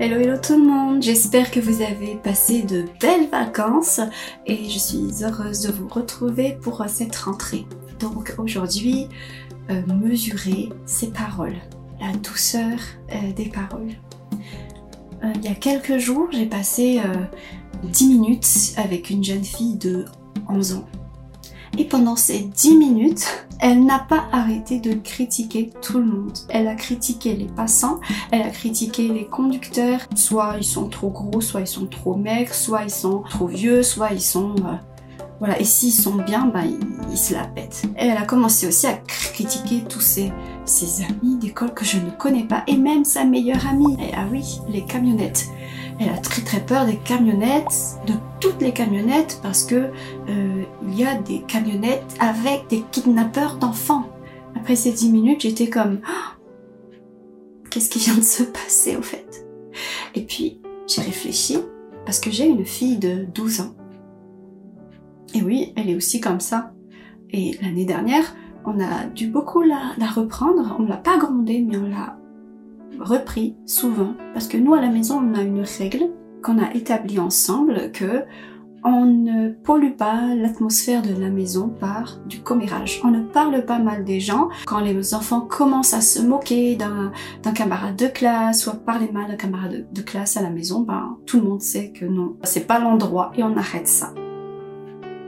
Hello hello tout le monde, j'espère que vous avez passé de belles vacances et je suis heureuse de vous retrouver pour cette rentrée. Donc aujourd'hui, euh, mesurer ses paroles, la douceur euh, des paroles. Euh, il y a quelques jours, j'ai passé 10 minutes avec une jeune fille de 11 ans. Et pendant ces 10 minutes, elle n'a pas arrêté de critiquer tout le monde. Elle a critiqué les passants, elle a critiqué les conducteurs. Soit ils sont trop gros, soit ils sont trop maigres, soit ils sont trop vieux, soit ils sont... Euh, voilà, et s'ils sont bien, ben, ils, se la pètent. Et elle a commencé aussi à critiquer tous ses, amis d'école que je ne connais pas, et même sa meilleure amie. Ah oui, les camionnettes. Elle a très très peur des camionnettes, de toutes les camionnettes, parce que euh, il y a des camionnettes avec des kidnappeurs d'enfants. Après ces 10 minutes, j'étais comme oh, qu'est-ce qui vient de se passer au fait? Et puis j'ai réfléchi parce que j'ai une fille de 12 ans. Et oui, elle est aussi comme ça. Et l'année dernière, on a dû beaucoup la, la reprendre. On l'a pas grondée, mais on l'a repris souvent parce que nous à la maison on a une règle qu'on a établie ensemble que on ne pollue pas l'atmosphère de la maison par du commérage. On ne parle pas mal des gens. Quand les enfants commencent à se moquer d'un camarade de classe ou à parler mal d'un camarade de, classe à la maison, ben, tout le monde sait que non, c'est pas l'endroit et on arrête ça.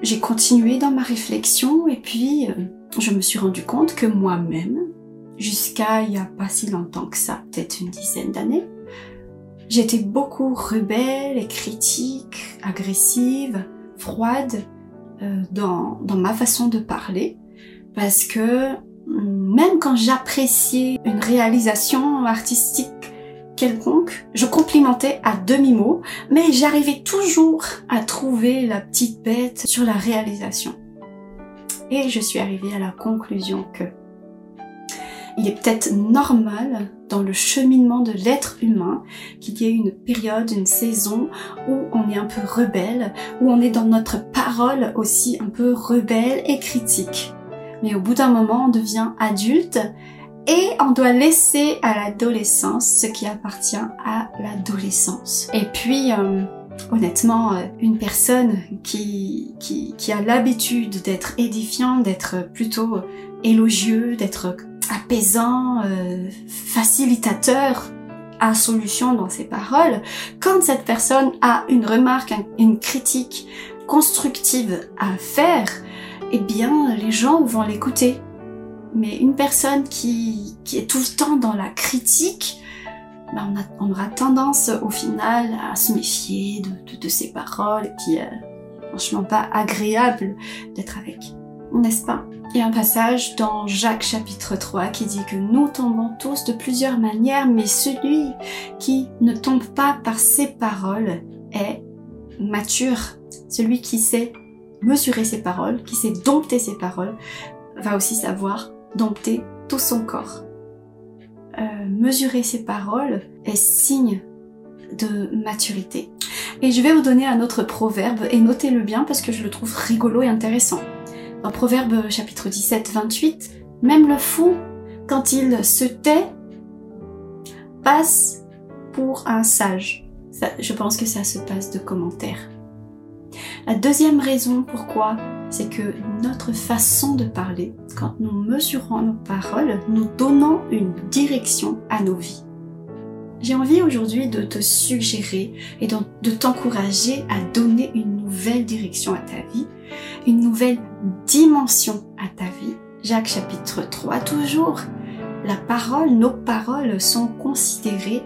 J'ai continué dans ma réflexion et puis euh, je me suis rendu compte que moi-même, jusqu'à il n'y a pas si longtemps que ça, peut-être une dizaine d'années. J'étais beaucoup rebelle et critique, agressive, froide euh, dans, dans ma façon de parler parce que mm, même quand j'appréciais une réalisation artistique quelconque, je complimentais à demi-mot, mais j'arrivais toujours à trouver la petite bête sur la réalisation. Et je suis arrivée à la conclusion que il est peut-être normal dans le cheminement de l'être humain qu'il y ait une période, une saison où on est un peu rebelle, où on est dans notre parole aussi un peu rebelle et critique. Mais au bout d'un moment, on devient adulte et on doit laisser à l'adolescence ce qui appartient à l'adolescence. Et puis, euh, honnêtement, euh, une personne qui, qui, qui a l'habitude d'être édifiant, d'être plutôt élogieux, d'être apaisant, euh, facilitateur à solution dans ses paroles, quand cette personne a une remarque, une critique constructive à faire, eh bien les gens vont l'écouter. Mais une personne qui, est tout le temps dans la critique, ben on, aura tendance au final à se méfier de ses paroles et puis euh, franchement pas agréable d'être avec. N'est-ce pas? Il y a un passage dans Jacques chapitre 3 qui dit que nous tombons tous de plusieurs manières, mais celui qui ne tombe pas par ses paroles est mature. Celui qui sait mesurer ses paroles, qui sait dompter ses paroles, va aussi savoir dompter tout son corps. Euh, mesurer ses paroles est signe de maturité. Et je vais vous donner un autre proverbe et notez-le bien parce que je le trouve rigolo et intéressant. Proverbe chapitre 17, 28, même le fou, quand il se tait, passe pour un sage. je pense que ça se passe de commentaires. La deuxième raison pourquoi, c'est que notre façon de parler, quand nous mesurons nos paroles, nous donnons une direction à nos vies. J'ai envie aujourd'hui de te suggérer et de t'encourager à donner une nouvelle direction à ta vie, une nouvelle dimension à ta vie. Jacques chapitre 3 toujours. La parole, nos paroles sont considérées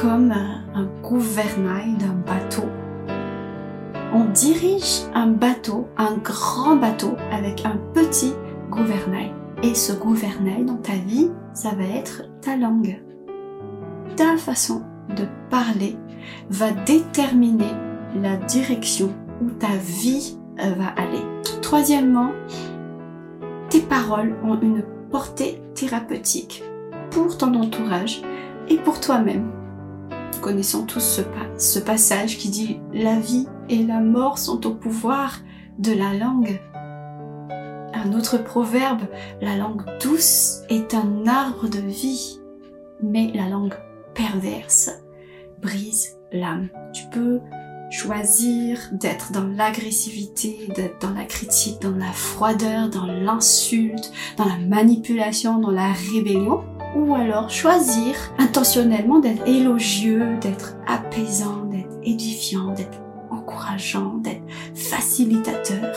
comme un gouvernail d'un bateau. On dirige un bateau, un grand bateau avec un petit gouvernail. Et ce gouvernail dans ta vie, ça va être ta langue ta façon de parler va déterminer la direction où ta vie euh, va aller. Troisièmement, tes paroles ont une portée thérapeutique pour ton entourage et pour toi-même. Connaissons tous ce, ce passage qui dit la vie et la mort sont au pouvoir de la langue. Un autre proverbe, la langue douce est un arbre de vie, mais la langue perverse brise l'âme. Tu peux choisir d'être dans l'agressivité, d'être dans la critique, dans la froideur, dans l'insulte, dans la manipulation, dans la rébellion, ou alors choisir intentionnellement d'être élogieux, d'être apaisant, d'être édifiant, d'être encourageant, d'être facilitateur.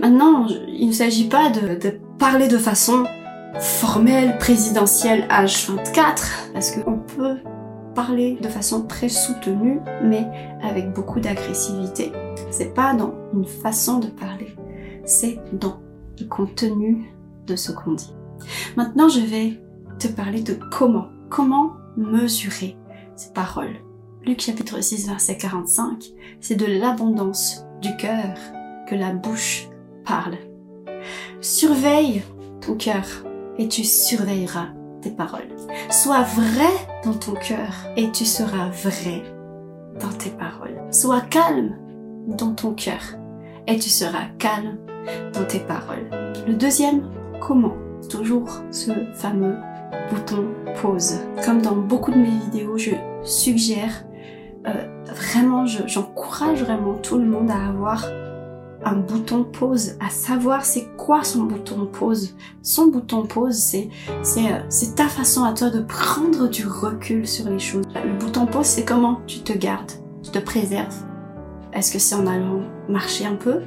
Maintenant, il ne s'agit pas de, parler de façon formelle, présidentielle, H24, parce qu'on peut parler de façon très soutenue, mais avec beaucoup d'agressivité. C'est pas dans une façon de parler, c'est dans le contenu de ce qu'on dit. Maintenant, je vais te parler de comment, comment mesurer ces paroles. Luc chapitre 6 verset 45, c'est de l'abondance du cœur que la bouche parle. Surveille ton cœur et tu surveilleras paroles. Sois vrai dans ton cœur et tu seras vrai dans tes paroles. Sois calme dans ton cœur et tu seras calme dans tes paroles. Le deuxième, comment? Toujours ce fameux bouton pause. Comme dans beaucoup de mes vidéos, je suggère euh, vraiment, j'encourage vraiment tout le monde à avoir un bouton pause, à savoir c'est quoi son bouton pause. Son bouton pause, c'est c'est euh, c'est ta façon à toi de prendre du recul sur les choses. Le bouton pause, c'est comment tu te gardes, tu te préserves. Est-ce que c'est en allant marcher un peu?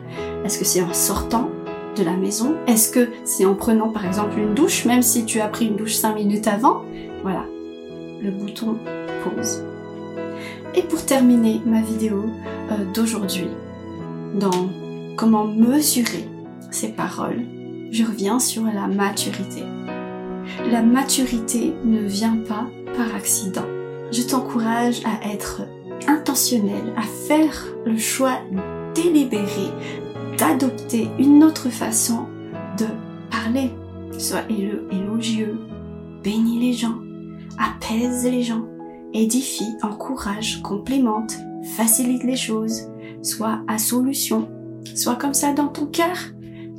Est-ce que c'est en sortant de la maison? Est-ce que c'est en prenant par exemple une douche, même si tu as pris une douche 5 minutes avant? Voilà, le bouton pause. Et pour terminer ma vidéo euh, d'aujourd'hui, dans comment mesurer ces paroles, je reviens sur la maturité. La maturité ne vient pas par accident. Je t'encourage à être intentionnel, à faire le choix délibéré d'adopter une autre façon de parler. Sois élogieux, bénis les gens, apaise les gens, édifie, encourage, complimente, facilite les choses, sois à solution, sois comme ça dans ton cœur,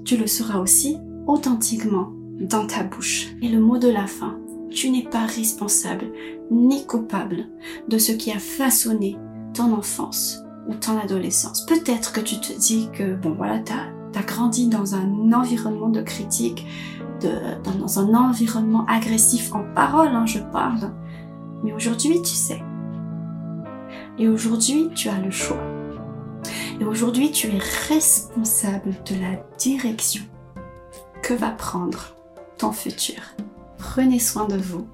tu le seras aussi authentiquement dans ta bouche. Et le mot de la fin, tu n'es pas responsable ni coupable de ce qui a façonné ton enfance ou ton adolescence. Peut-être que tu te dis que, bon voilà, t'as as grandi dans un environnement de critique, de, dans, un environnement agressif en parole, hein, je parle. Mais aujourd'hui, tu sais. Et aujourd'hui, tu as le choix. Aujourd'hui, tu es responsable de la direction que va prendre ton futur? Prenez soin de vous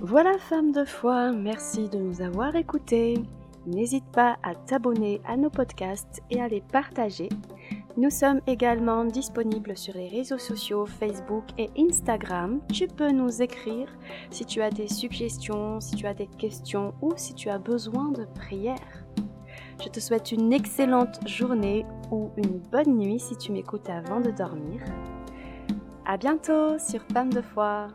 Voilà femme de foi, merci de nous avoir écoutés. N'hésite pas à t'abonner à nos podcasts et à les partager. Nous sommes également disponibles sur les réseaux sociaux Facebook et Instagram. Tu peux nous écrire si tu as des suggestions, si tu as des questions ou si tu as besoin de prières. Je te souhaite une excellente journée ou une bonne nuit si tu m'écoutes avant de dormir. À bientôt sur Femme de foi.